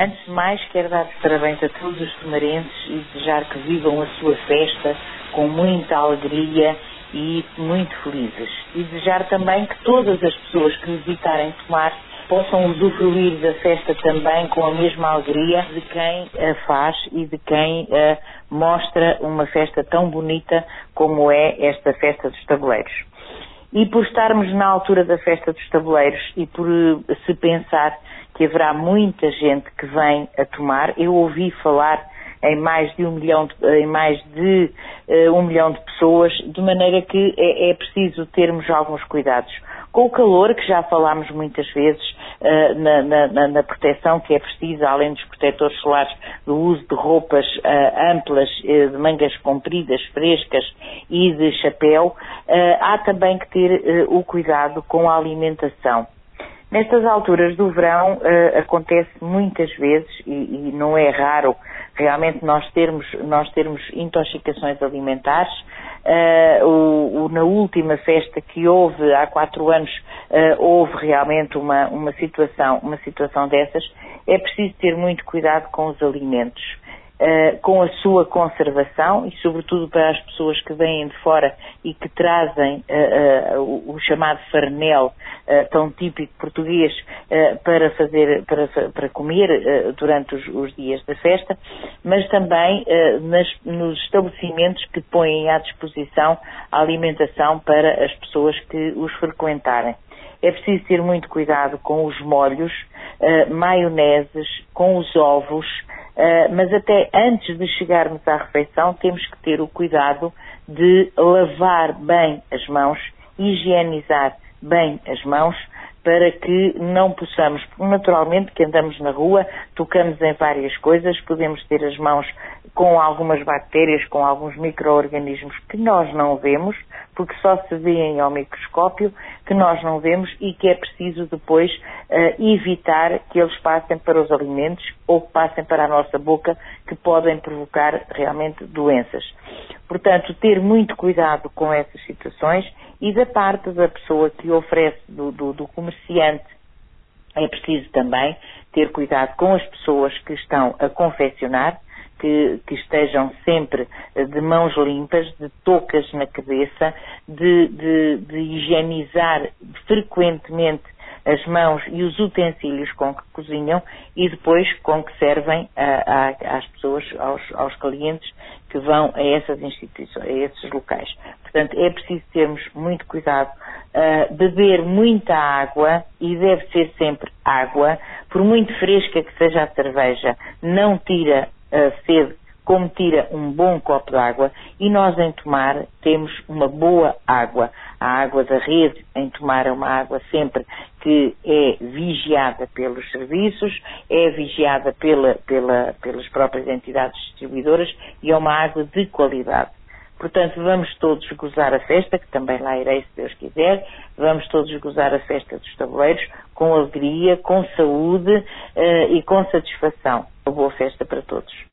Antes de mais, quero dar parabéns a todos os tomarenses e desejar que vivam a sua festa com muita alegria e muito felizes. E desejar também que todas as pessoas que visitarem Tomar possam usufruir da festa também com a mesma alegria de quem a faz e de quem a mostra uma festa tão bonita como é esta festa dos tabuleiros. E por estarmos na altura da festa dos tabuleiros e por se pensar que haverá muita gente que vem a tomar, eu ouvi falar em mais de um milhão de, em mais de uh, um milhão de pessoas, de maneira que é, é, preciso termos alguns cuidados. Com o calor, que já falámos muitas vezes, uh, na, na, na, proteção que é precisa, além dos protetores solares, do uso de roupas uh, amplas, de mangas compridas, frescas e de chapéu, há também que ter o cuidado com a alimentação. Nestas alturas do verão uh, acontece muitas vezes, e, e, não é raro realmente nós termos, nós termos intoxicações alimentares. Uh, o, o, na última festa que houve há quatro anos, uh, houve realmente uma, uma, situação, uma situação dessas. É preciso ter muito cuidado com os alimentos. Uh, com a sua conservação e, sobretudo, para as pessoas que vêm de fora e que trazem uh, uh, o, chamado farnel, tão típico português, para fazer, para, para comer durante os, os, dias da festa, mas também nas, nos estabelecimentos que põem à disposição a alimentação para as pessoas que os frequentarem. É preciso ter muito cuidado com os molhos, maioneses, com os ovos, Uh, mas até antes de chegarmos à refeição, temos que ter o cuidado de lavar bem as mãos, higienizar bem as mãos, para que não possamos, naturalmente que andamos na rua, tocamos em várias coisas, podemos ter as mãos com algumas bactérias, com alguns micro-organismos que nós não vemos, porque só se vêem ao microscópio, que nós não vemos e que é preciso depois uh, evitar que eles passem para os alimentos ou que passem para a nossa boca, que podem provocar realmente doenças. Portanto, ter muito cuidado com essas situações e da parte da pessoa que oferece, do, do, do comerciante, é preciso também ter cuidado com as pessoas que estão a confeccionar, que, que, estejam sempre de mãos limpas, de toucas na cabeça, de, de, de higienizar frequentemente as mãos e os utensílios com que cozinham e depois com que servem a, às pessoas, aos, aos, clientes que vão a essas instituições, a esses locais. Portanto, é preciso termos muito cuidado, uh, beber muita água e deve ser sempre água, por muito fresca que seja a cerveja, não tira a sede como tira um bom copo de água e nós em Tomar temos uma boa água. A água da rede em Tomar é uma água sempre que é vigiada pelos serviços, é vigiada pela, pela, pelas próprias entidades distribuidoras e é uma água de qualidade. Portanto, vamos todos gozar a festa, que também lá irei, se Deus quiser, vamos todos gozar a festa dos tabuleiros com alegria, com saúde uh, e com satisfação. Uma boa festa para todos.